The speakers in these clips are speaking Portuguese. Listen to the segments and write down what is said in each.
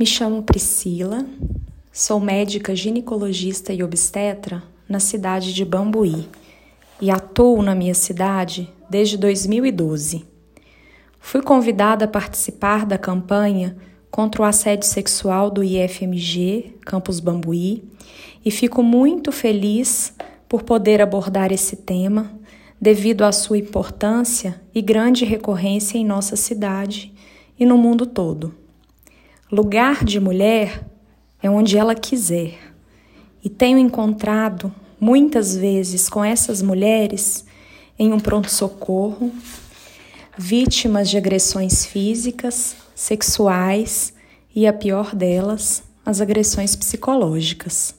Me chamo Priscila, sou médica ginecologista e obstetra na cidade de Bambuí e atuo na minha cidade desde 2012. Fui convidada a participar da campanha contra o assédio sexual do IFMG Campus Bambuí e fico muito feliz por poder abordar esse tema devido à sua importância e grande recorrência em nossa cidade e no mundo todo. Lugar de mulher é onde ela quiser. E tenho encontrado muitas vezes com essas mulheres em um pronto-socorro, vítimas de agressões físicas, sexuais e, a pior delas, as agressões psicológicas.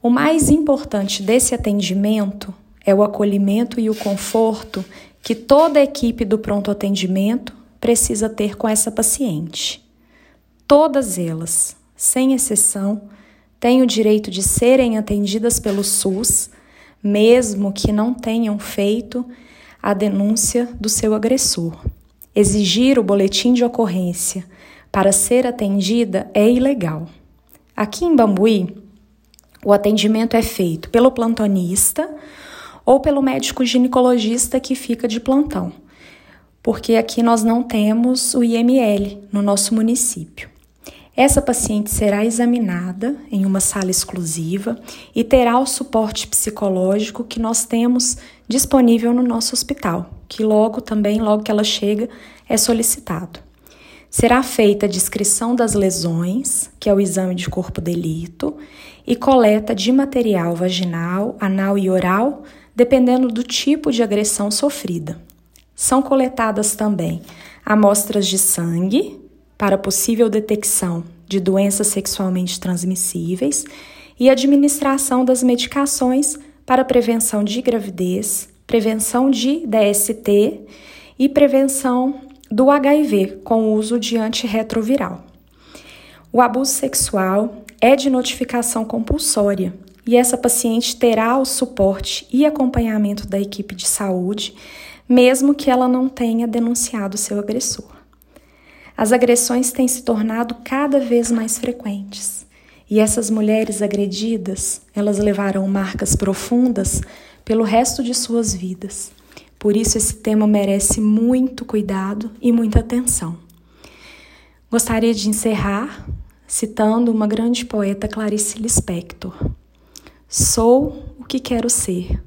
O mais importante desse atendimento é o acolhimento e o conforto que toda a equipe do pronto atendimento precisa ter com essa paciente. Todas elas, sem exceção, têm o direito de serem atendidas pelo SUS, mesmo que não tenham feito a denúncia do seu agressor. Exigir o boletim de ocorrência para ser atendida é ilegal. Aqui em Bambuí, o atendimento é feito pelo plantonista ou pelo médico ginecologista que fica de plantão, porque aqui nós não temos o IML no nosso município. Essa paciente será examinada em uma sala exclusiva e terá o suporte psicológico que nós temos disponível no nosso hospital, que logo também, logo que ela chega, é solicitado. Será feita a descrição das lesões, que é o exame de corpo delito, e coleta de material vaginal, anal e oral, dependendo do tipo de agressão sofrida. São coletadas também amostras de sangue, para possível detecção de doenças sexualmente transmissíveis e administração das medicações para prevenção de gravidez, prevenção de DST e prevenção do HIV com o uso de antirretroviral. O abuso sexual é de notificação compulsória e essa paciente terá o suporte e acompanhamento da equipe de saúde, mesmo que ela não tenha denunciado seu agressor. As agressões têm se tornado cada vez mais frequentes. E essas mulheres agredidas, elas levarão marcas profundas pelo resto de suas vidas. Por isso esse tema merece muito cuidado e muita atenção. Gostaria de encerrar citando uma grande poeta Clarice Lispector. Sou o que quero ser,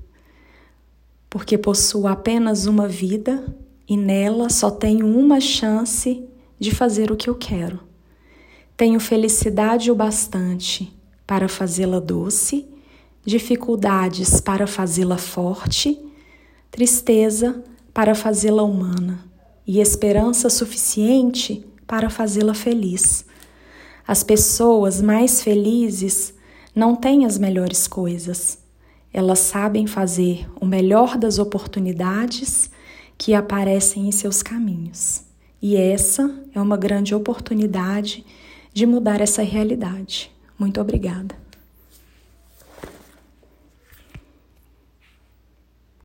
porque possuo apenas uma vida e nela só tenho uma chance de fazer o que eu quero. Tenho felicidade o bastante para fazê-la doce, dificuldades para fazê-la forte, tristeza para fazê-la humana e esperança suficiente para fazê-la feliz. As pessoas mais felizes não têm as melhores coisas. Elas sabem fazer o melhor das oportunidades que aparecem em seus caminhos. E essa é uma grande oportunidade de mudar essa realidade. Muito obrigada.